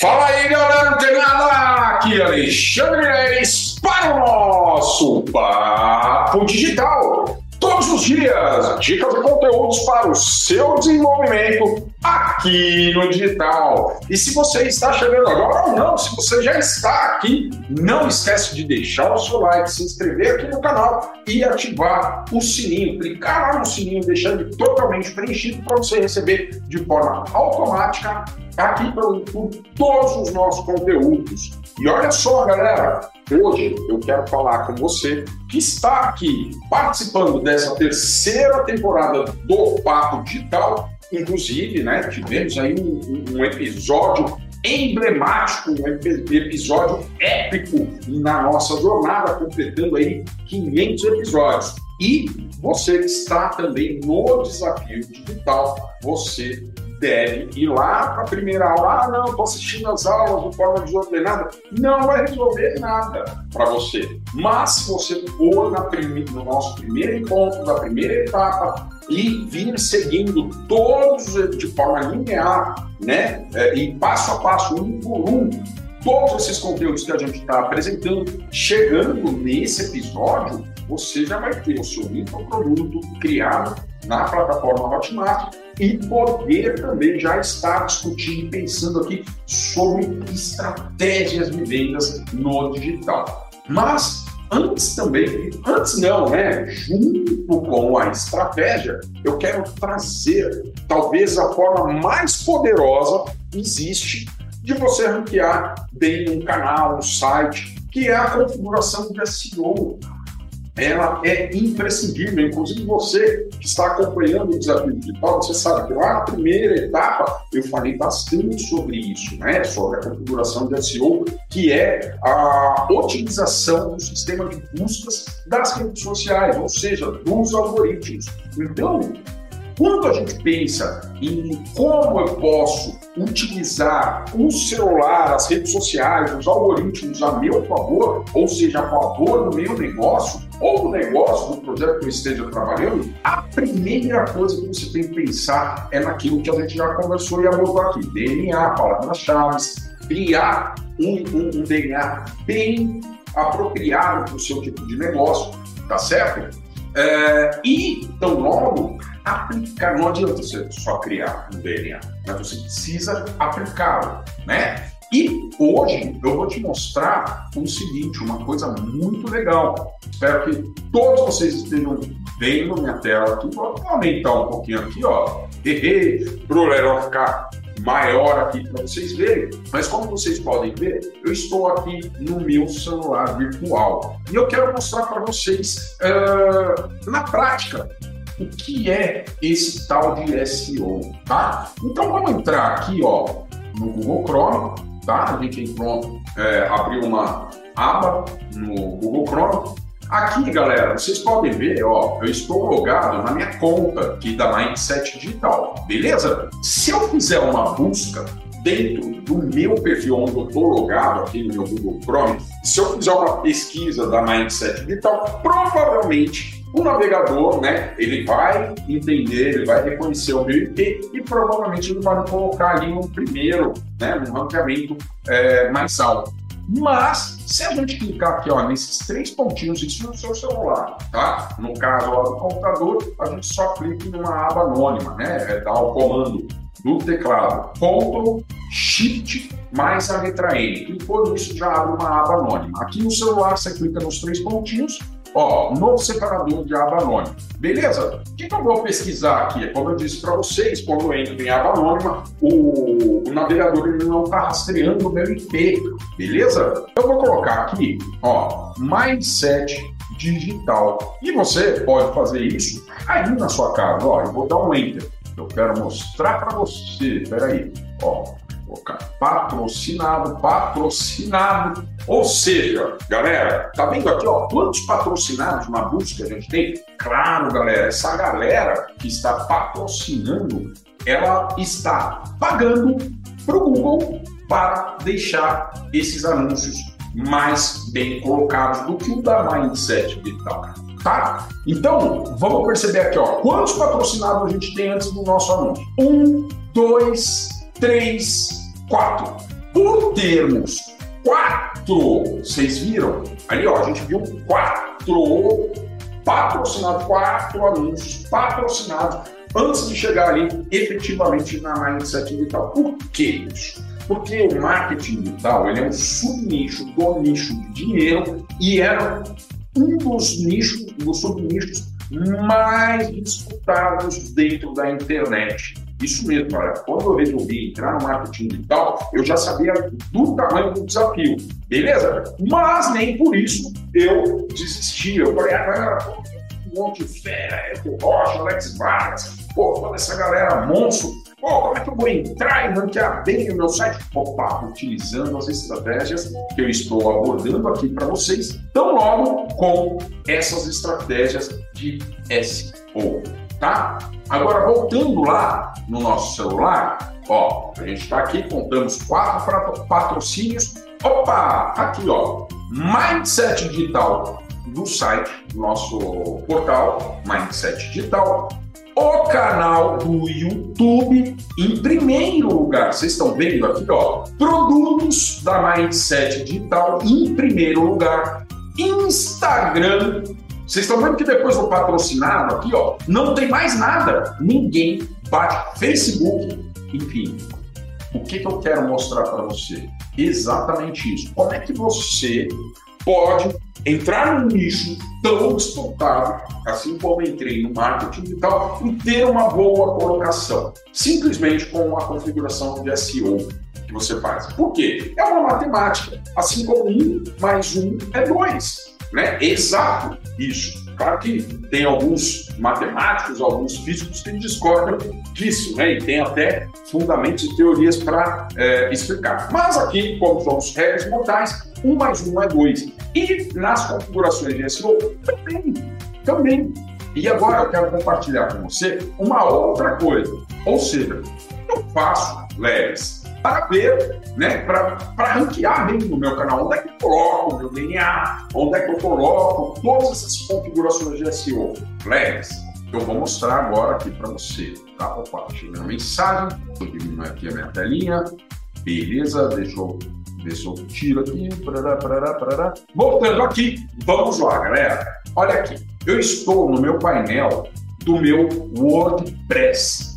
Fala aí, galera, não tem nada! Aqui Alexandre Reis para o nosso Papo Digital. Todos os dias, dicas e conteúdos para o seu desenvolvimento aqui no digital. E se você está chegando agora ou não, se você já está aqui, não esquece de deixar o seu like, se inscrever aqui no canal e ativar o sininho. Clicar lá no sininho, deixando totalmente preenchido para você receber de forma automática aqui pelo YouTube todos os nossos conteúdos. E olha só, galera, hoje eu quero falar com você que está aqui participando dessa terceira temporada do Papo Digital. Inclusive, né, tivemos aí um, um episódio emblemático, um episódio épico na nossa jornada, completando aí 500 episódios. E você que está também no desafio digital, você deve ir lá para a primeira aula. Ah, não, estou assistindo as aulas de forma desordenada. Não vai resolver nada para você. Mas se você for na prime... no nosso primeiro encontro, da primeira etapa, e vir seguindo todos de forma linear, né? É, e passo a passo, um por um, todos esses conteúdos que a gente está apresentando, chegando nesse episódio, você já vai ter o seu infoproduto criado na plataforma Hotmart e poder também já estar discutindo e pensando aqui sobre estratégias de vendas no digital. Mas antes também, antes não, né? Junto com a estratégia, eu quero trazer talvez a forma mais poderosa que existe de você ranquear bem um canal, um site, que é a configuração de SEO ela é imprescindível. Inclusive, você que está acompanhando o desafio digital, você sabe que lá na primeira etapa eu falei bastante sobre isso, né? Sobre a configuração de SEO, que é a otimização do sistema de buscas das redes sociais, ou seja, dos algoritmos. Então, quando a gente pensa em como eu posso utilizar o celular, as redes sociais, os algoritmos a meu favor, ou seja, a favor do meu negócio, ou do negócio, do projeto que eu esteja trabalhando, a primeira coisa que você tem que pensar é naquilo que a gente já conversou e abordou aqui: DNA, palavras-chave, criar um, um, um DNA bem apropriado para o seu tipo de negócio, tá certo? É, e, tão logo, aplicar. Não adianta você só criar um DNA, mas você precisa aplicá-lo, né? E hoje eu vou te mostrar o seguinte, uma coisa muito legal. Espero que todos vocês estejam vendo minha tela aqui. Vou aumentar um pouquinho aqui, ó. Para o Lerão ficar maior aqui para vocês verem. Mas como vocês podem ver, eu estou aqui no meu celular virtual. E eu quero mostrar para vocês, uh, na prática, o que é esse tal de SEO, tá? Então vamos entrar aqui, ó, no Google Chrome, tá? A gente entrou, é, abriu uma aba no Google Chrome. Aqui, galera, vocês podem ver, ó, eu estou logado na minha conta aqui da Mindset Digital, beleza? Se eu fizer uma busca dentro do meu perfil onde eu estou logado aqui no meu Google Chrome, se eu fizer uma pesquisa da Mindset Digital, provavelmente o navegador, né, ele vai entender, ele vai reconhecer o meu IP e provavelmente ele vai colocar ali no primeiro, né, no ranqueamento é, mais alto. Mas, se a gente clicar aqui ó, nesses três pontinhos, isso no seu celular, tá? No caso ó, do computador, a gente só clica em uma aba anônima, né? É dar o comando do teclado Ctrl Shift mais a letra N. Clicou nisso, já abre uma aba anônima. Aqui no celular, você clica nos três pontinhos, Ó, novo separador de aba anônima. Beleza? O que, que eu vou pesquisar aqui? Como eu disse para vocês, quando eu entro em aba anônima, o, o navegador ele não está rastreando o meu IP. Beleza? Eu vou colocar aqui, ó, Mindset Digital. E você pode fazer isso aí na sua casa. Ó, eu vou dar um Enter. Eu quero mostrar para você. Peraí. Ó, patrocinado, patrocinado. Ou seja, galera, tá vendo aqui, ó, quantos patrocinados na busca a gente tem? Claro, galera, essa galera que está patrocinando, ela está pagando para o Google para deixar esses anúncios mais bem colocados do que o da Mindset Vital. Tá? Então, vamos perceber aqui, ó, quantos patrocinados a gente tem antes do nosso anúncio? Um, dois, três, Quatro. Por termos quatro, vocês viram? Ali, ó, a gente viu quatro patrocinados, quatro anúncios patrocinados antes de chegar ali efetivamente na Mindset Digital. Por que isso? Porque o marketing digital ele é um subnicho do nicho de dinheiro e era um dos nichos, dos subnichos mais disputados dentro da internet. Isso mesmo, olha, quando eu resolvi entrar no marketing digital, eu já sabia do tamanho do desafio, beleza? Mas nem por isso eu desisti. Eu falei, ah, um monte de fera, Eco Rocha, Alex Vargas, pô, toda essa galera monstro. Pô, como é que eu vou entrar e ranquear bem o meu site? Opa, utilizando as estratégias que eu estou abordando aqui para vocês, tão logo com essas estratégias de SEO, tá? Agora, voltando lá no nosso celular, ó, a gente está aqui, contamos quatro patrocínios. Opa, aqui, ó, Mindset Digital do site, nosso portal Mindset Digital, o canal do YouTube em primeiro lugar. Vocês estão vendo aqui, ó, produtos da Mindset Digital em primeiro lugar. Instagram. Vocês estão vendo que depois do patrocinado aqui, ó, não tem mais nada. Ninguém bate Facebook, enfim. O que, que eu quero mostrar para você? Exatamente isso. Como é que você pode entrar num nicho tão disputado, assim como entrei no marketing e tal, e ter uma boa colocação, simplesmente com a configuração de SEO que você faz. Por quê? É uma matemática, assim como um mais um é dois, né? Exato isso. Claro que tem alguns matemáticos, alguns físicos que discordam disso, né? E tem até fundamentos e teorias para é, explicar. Mas aqui, como somos réis mortais, um mais um é dois. E nas configurações de SEO também, também. E agora eu quero compartilhar com você uma outra coisa. Ou seja, eu faço, Leves, para ver, né, para ranquear bem no meu canal, onde é que eu coloco o meu DNA, onde é que eu coloco todas essas configurações de SEO. Leves, eu vou mostrar agora aqui para você, tá? Opa, achei minha mensagem, vou diminuir aqui a minha telinha, beleza, deixa eu ver se eu tiro aqui, parará, parará, parará. Voltando aqui, vamos lá, galera. Olha aqui, eu estou no meu painel do meu WordPress.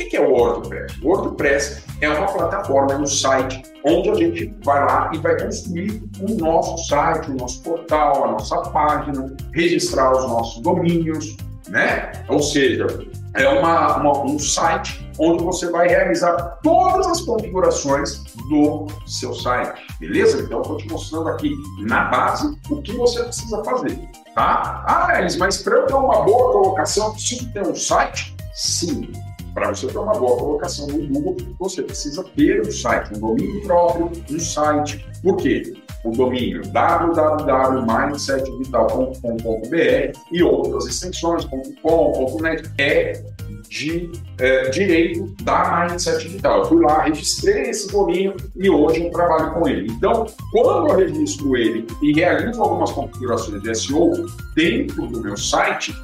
O que é o WordPress? O WordPress é uma plataforma, é um site onde a gente vai lá e vai construir o nosso site, o nosso portal, a nossa página, registrar os nossos domínios, né? Ou seja, é uma, uma, um site onde você vai realizar todas as configurações do seu site, beleza? Então, estou te mostrando aqui na base o que você precisa fazer, tá? Ah, mas para eu ter uma boa colocação, preciso ter um site? Sim, para você ter uma boa colocação no Google, você precisa ter um site, um domínio próprio, um site. Por quê? O domínio www.mindsetvital.com.br e outras extensões, .com, .net, é de é, direito da Mindset Digital. Eu fui lá, registrei esse domínio e hoje eu trabalho com ele. Então, quando eu registro ele e realizo algumas configurações de SEO dentro do meu site,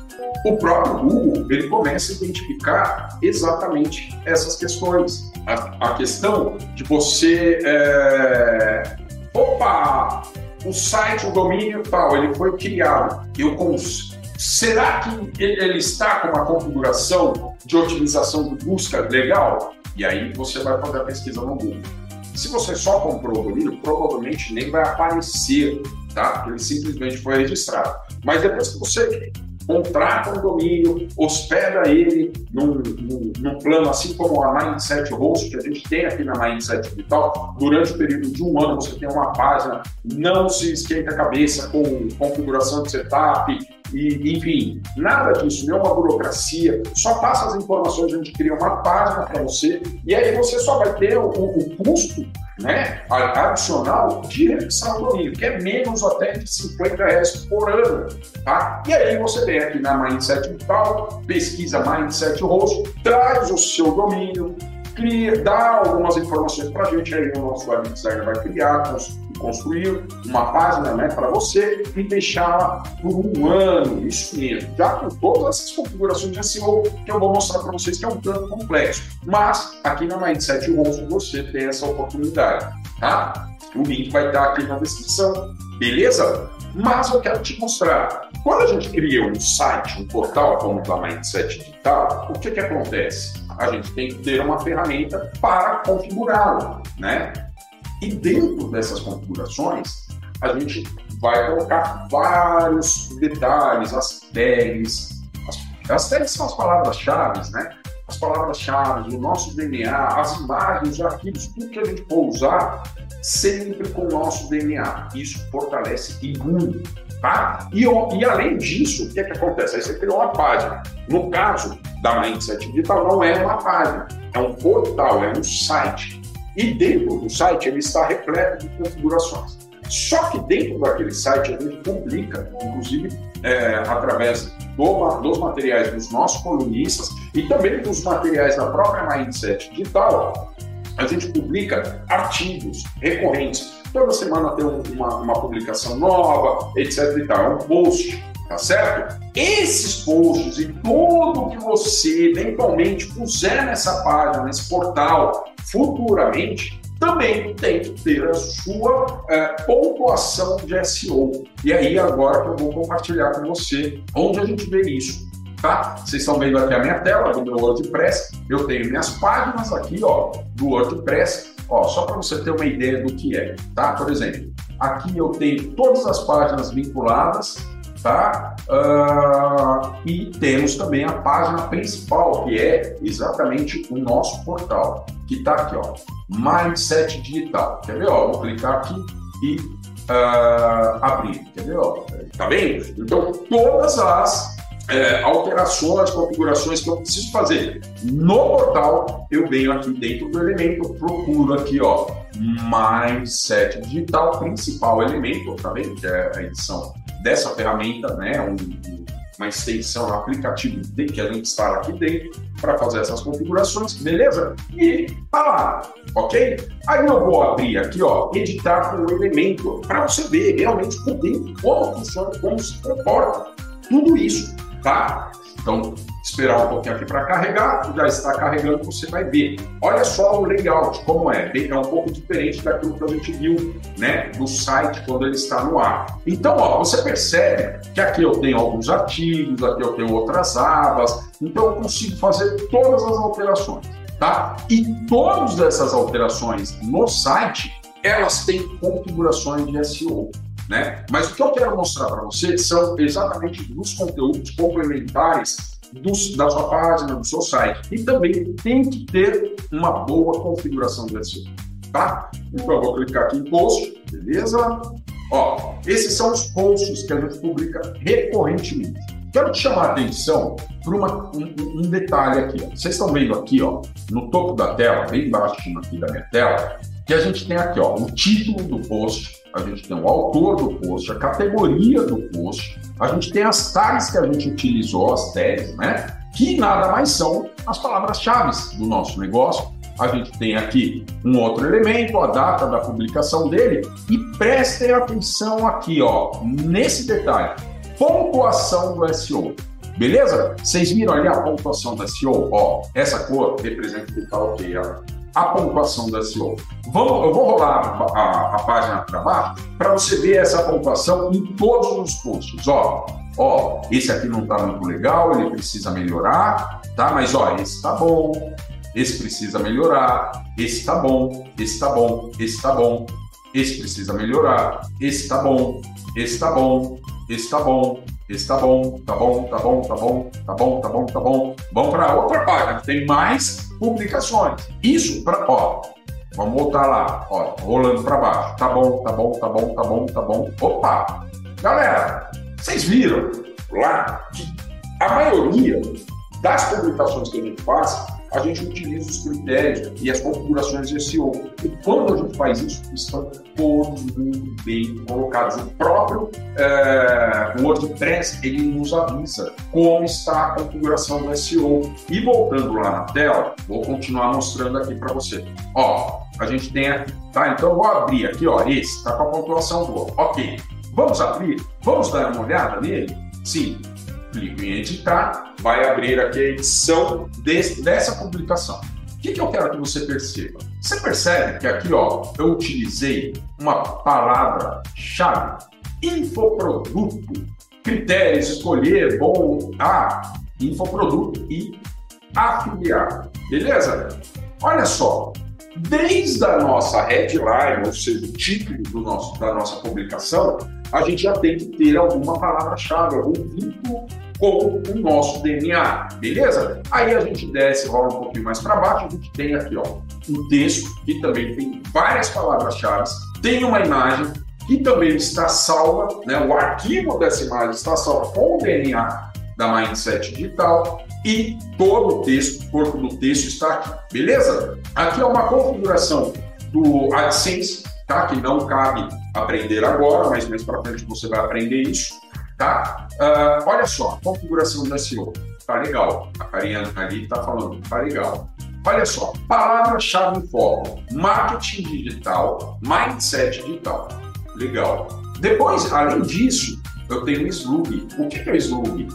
o próprio Google ele começa a identificar exatamente essas questões. A, a questão de você. É... Opa! O site, o domínio tal, ele foi criado. Eu consigo Será que ele está com uma configuração de otimização de busca legal? E aí você vai fazer a pesquisa no Google. Se você só comprou o domínio, provavelmente nem vai aparecer, tá? Porque ele simplesmente foi registrado. Mas depois que você contrata um domínio, hospeda ele num, num, num, plano assim como a Mindset Host, que a gente tem aqui na Mindset Digital, durante o período de um ano você tem uma página, não se esquenta a cabeça com configuração de setup, e, enfim, nada disso, nenhuma burocracia, só passa as informações, a gente cria uma página para você, e aí você só vai ter o, o custo né, adicional de refixar o domínio, que é menos até de 50 reais por ano. Tá? E aí você vem aqui na Mindset Digital, pesquisa Mindset Host, traz o seu domínio, cria, dá algumas informações para a gente, aí o nosso web designer vai criar, construir uma página né, para você e deixá-la por um ano, isso mesmo, já com todas essas configurações de SEO que eu vou mostrar para vocês, que é um tanto complexo. Mas aqui na Mindset Host você tem essa oportunidade. tá? O link vai estar aqui na descrição, beleza? Mas eu quero te mostrar. Quando a gente cria um site, um portal como o Mindset Digital, o que, que acontece? A gente tem que ter uma ferramenta para configurá-lo, né? E dentro dessas configurações, a gente vai colocar vários detalhes, as tags. As, as tags são as palavras-chave, né? As palavras-chave, o nosso DNA, as imagens, os arquivos, tudo que a gente for usar, sempre com o nosso DNA. Isso fortalece e une, tá? E, e além disso, o que, é que acontece? Aí você criou uma página. No caso da Mindset Digital, não é uma página, é um portal, é um site. E dentro do site ele está repleto de configurações. Só que dentro daquele site a gente publica, inclusive é, através do, dos materiais dos nossos colunistas e também dos materiais da própria Mindset Digital, a gente publica artigos recorrentes. Toda semana tem uma, uma publicação nova, etc. E tal. É um post, tá certo? Esses posts e tudo que você eventualmente puser nessa página, nesse portal, futuramente, também tem que ter a sua é, pontuação de SEO. E aí, agora que eu vou compartilhar com você onde a gente vê isso. Tá? Vocês estão vendo aqui a minha tela do meu WordPress. Eu tenho minhas páginas aqui, ó, do WordPress. Ó, só para você ter uma ideia do que é, tá? Por exemplo, aqui eu tenho todas as páginas vinculadas tá? Uh, e temos também a página principal, que é exatamente o nosso portal, que está aqui, ó, Mindset Digital. Quer ver? Ó, vou clicar aqui e uh, abrir. Quer ver? Ó, tá vendo? Então, todas as é, alterações, configurações que eu preciso fazer no portal, eu venho aqui dentro do elemento, procuro aqui, ó, Mindset Digital, principal elemento, tá vendo? Que é a edição dessa ferramenta, né, um, uma extensão, um aplicativo que a gente instala aqui dentro para fazer essas configurações, beleza? E tá lá, ok? Aí eu vou abrir aqui, ó, editar com o elemento para você ver realmente por dentro como funciona, como se comporta tudo isso, tá? Então, esperar um pouquinho aqui para carregar, já está carregando, você vai ver. Olha só o layout, como é, é um pouco diferente daquilo que a gente viu, né, do site quando ele está no ar. Então, ó, você percebe que aqui eu tenho alguns artigos, aqui eu tenho outras abas, então eu consigo fazer todas as alterações, tá? E todas essas alterações no site, elas têm configurações de SEO. Né? Mas o que eu quero mostrar para você são exatamente os conteúdos complementares do, da sua página, do seu site. E também tem que ter uma boa configuração do SEO. Tá? Então eu vou clicar aqui em post, beleza? Ó, esses são os posts que a gente publica recorrentemente. Quero te chamar a atenção para um, um, detalhe aqui. Ó. Vocês estão vendo aqui, ó, no topo da tela, bem embaixo aqui da minha tela, que a gente tem aqui ó, o título do post, a gente tem o autor do post, a categoria do post, a gente tem as tags que a gente utilizou, as tags, né? Que nada mais são as palavras-chave do nosso negócio. A gente tem aqui um outro elemento, a data da publicação dele, e prestem atenção aqui, ó, nesse detalhe. Pontuação do SEO. Beleza? Vocês viram ali a pontuação do SEO? Ó, essa cor representa que está ok, ó a pontuação da SEO. Vamos, eu vou rolar a, a, a página para baixo para você ver essa pontuação em todos os posts. Ó, ó, esse aqui não está muito legal, ele precisa melhorar, tá? Mas ó, esse está bom, esse precisa melhorar, esse está bom, esse está bom, esse está bom, esse precisa melhorar, esse está bom, esse está bom, esse está bom, esse tá bom, tá bom, tá bom, tá bom, tá bom, tá bom, tá bom. Vamos para outra página, tem mais publicações. Isso para, ó, vamos voltar lá, ó, rolando para baixo. Tá bom, tá bom, tá bom, tá bom, tá bom. Opa! Galera, vocês viram lá que a maioria das publicações que a gente faz a gente utiliza os critérios e as configurações de SEO. E quando a gente faz isso, estão todos muito bem colocados. O próprio é, WordPress ele nos avisa como está a configuração do SEO. E voltando lá na tela, vou continuar mostrando aqui para você. Ó, a gente tem aqui, tá? Então vou abrir aqui, ó, esse está com a pontuação boa. Ok, vamos abrir, vamos dar uma olhada nele? Sim, clico em editar, vai abrir aqui a edição dessa publicação. O que, que eu quero que você perceba? Você percebe que aqui, ó, eu utilizei uma palavra-chave, infoproduto, critérios, escolher, bom, a, infoproduto e afiliado, beleza? Olha só, desde a nossa headline, ou seja, o título do nosso, da nossa publicação, a gente já tem que ter alguma palavra-chave, algum vínculo com o nosso DNA, beleza? Aí a gente desce, rola um pouquinho mais para baixo, a gente tem aqui, ó, um texto que também tem várias palavras-chave, tem uma imagem que também está salva, né? O arquivo dessa imagem está salvo com o DNA da Mindset Digital e todo o texto, o corpo do texto está aqui, beleza? Aqui é uma configuração do AdSense, tá? Que não cabe aprender agora, mas mais para frente você vai aprender isso, tá? Uh, olha só, configuração do SEO, tá legal. A Cariana ali está falando, tá legal. Olha só, palavra-chave em foco: marketing digital, mindset digital. Legal. Depois, além disso, eu tenho o slug. O que é slug?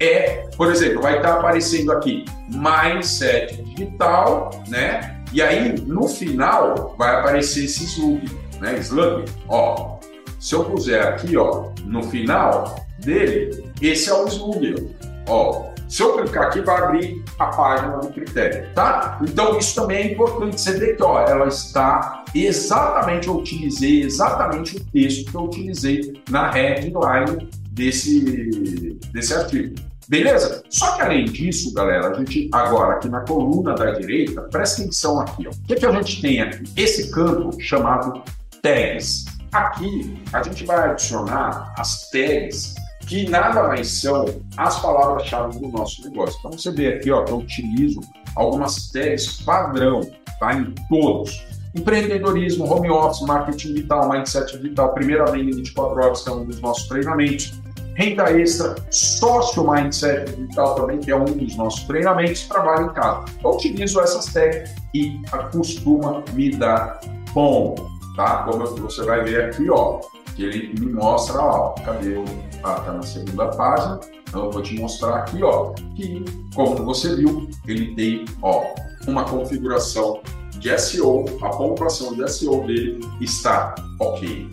É, por exemplo, vai estar aparecendo aqui mindset digital, né? E aí, no final, vai aparecer esse slug, né? Slug, ó. Se eu puser aqui, ó, no final dele, esse é o slug, ó. Se eu clicar aqui, vai abrir a página do critério, tá? Então, isso também é importante você ver que, ó, ela está exatamente, eu utilizei exatamente o texto que eu utilizei na headline desse, desse artigo. Beleza? Só que além disso, galera, a gente agora aqui na coluna da direita, presta atenção aqui, ó. O que, que a gente tem aqui? Esse campo chamado tags. Aqui a gente vai adicionar as tags que nada mais são as palavras-chave do nosso negócio. Então você vê aqui ó, que eu utilizo algumas tags padrão tá, em todos. Empreendedorismo, home office, marketing vital, mindset vital, primeira venda em 24 horas, que é um dos nossos treinamentos. Renda extra, sócio mindset vital também, que é um dos nossos treinamentos, trabalho em casa. Eu utilizo essas tags e costuma me dar bom, tá? Como você vai ver aqui, ó, ele me mostra, ó, cadê o. Ah, tá na segunda página. Então eu vou te mostrar aqui, ó, que, como você viu, ele tem, ó, uma configuração de SEO, a pontuação de SEO dele está ok.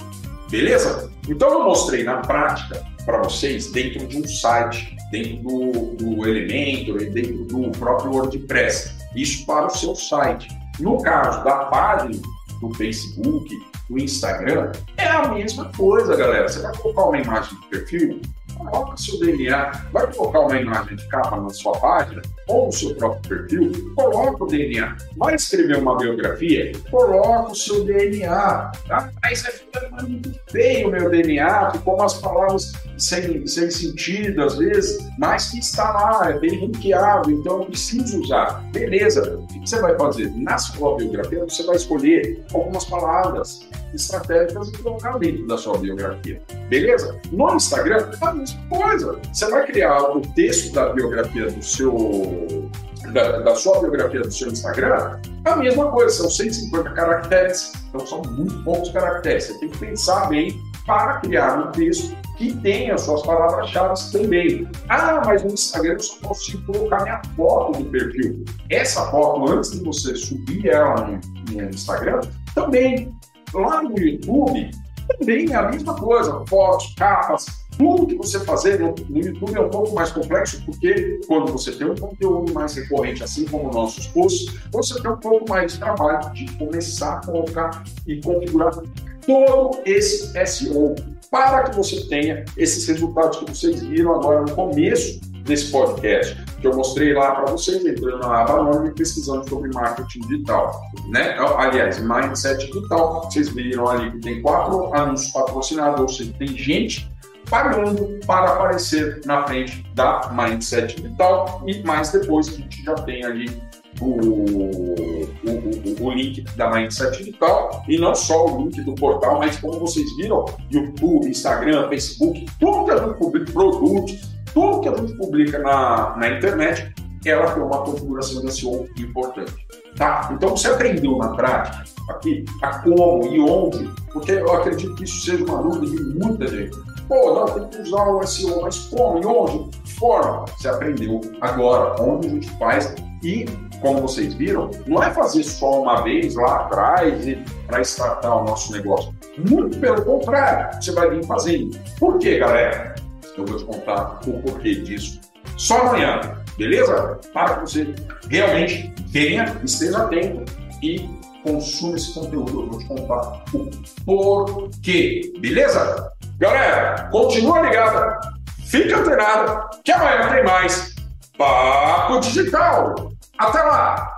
Beleza? Então eu mostrei na prática para vocês dentro de um site, dentro do, do Elementor dentro do próprio WordPress. Isso para o seu site. No caso da página do Facebook, do Instagram, é a mesma coisa, galera. Você vai colocar uma imagem de perfil, coloca seu DNA, vai colocar uma imagem de capa na sua página ou no seu próprio perfil, coloca o DNA. Vai escrever uma biografia, coloca o seu DNA. Tá? Aí você fica muito feio o meu DNA, ficou umas palavras sem, sem sentido às vezes, mas que está lá, é bem ranqueado, então eu preciso usar. Beleza, o que você vai fazer? Na sua biografia, você vai escolher algumas palavras estratégicas e colocar dentro da sua biografia. Beleza? No Instagram, a mesma coisa. Você vai criar o texto da biografia do seu. Da, da sua biografia do seu Instagram, a mesma coisa, são 150 caracteres, então são muito poucos caracteres. Você tem que pensar bem para criar um texto que tenha suas palavras-chave também. Ah, mas no Instagram eu só consigo colocar minha foto no perfil. Essa foto, antes de você subir ela no, Instagram, também Lá no YouTube, também é a mesma coisa, fotos, capas, tudo que você fazer no, no, YouTube é um pouco mais complexo, porque quando você tem um conteúdo mais recorrente, assim como nossos posts, você tem um pouco mais de trabalho de começar a colocar e configurar todo esse SEO para que você tenha esses resultados que vocês viram agora no começo desse podcast, que eu mostrei lá para vocês, entrando na aba nome e pesquisando sobre marketing digital. Né? Aliás, mindset digital, vocês viram ali que tem quatro anúncios patrocinados, ou seja, tem gente pagando para aparecer na frente da Mindset Digital e mais depois a gente já tem ali o, o, o, o, link da Mindset Digital e não só o link do portal, mas como vocês viram, YouTube, Instagram, Facebook, tudo que a gente publica, produtos, tudo que a gente publica na, na internet, ela tem uma configuração de SEO importante. Tá? Então você aprendeu na prática aqui a como e onde, porque eu acredito que isso seja uma dúvida de muita gente. Pô, não, tem que usar o SEO, mas como e onde? De forma? Você aprendeu agora onde a gente faz e como vocês viram, não é fazer só uma vez lá atrás para startar o nosso negócio. Muito pelo contrário, você vai vir fazendo. Por quê, galera? Eu vou te contar o porquê disso só amanhã, beleza? Para que você realmente venha, esteja atento e consuma esse conteúdo. Eu vou te contar o porquê, beleza? Galera, continua ligada, fica antenado, que amanhã tem mais Papo Digital. Até lá!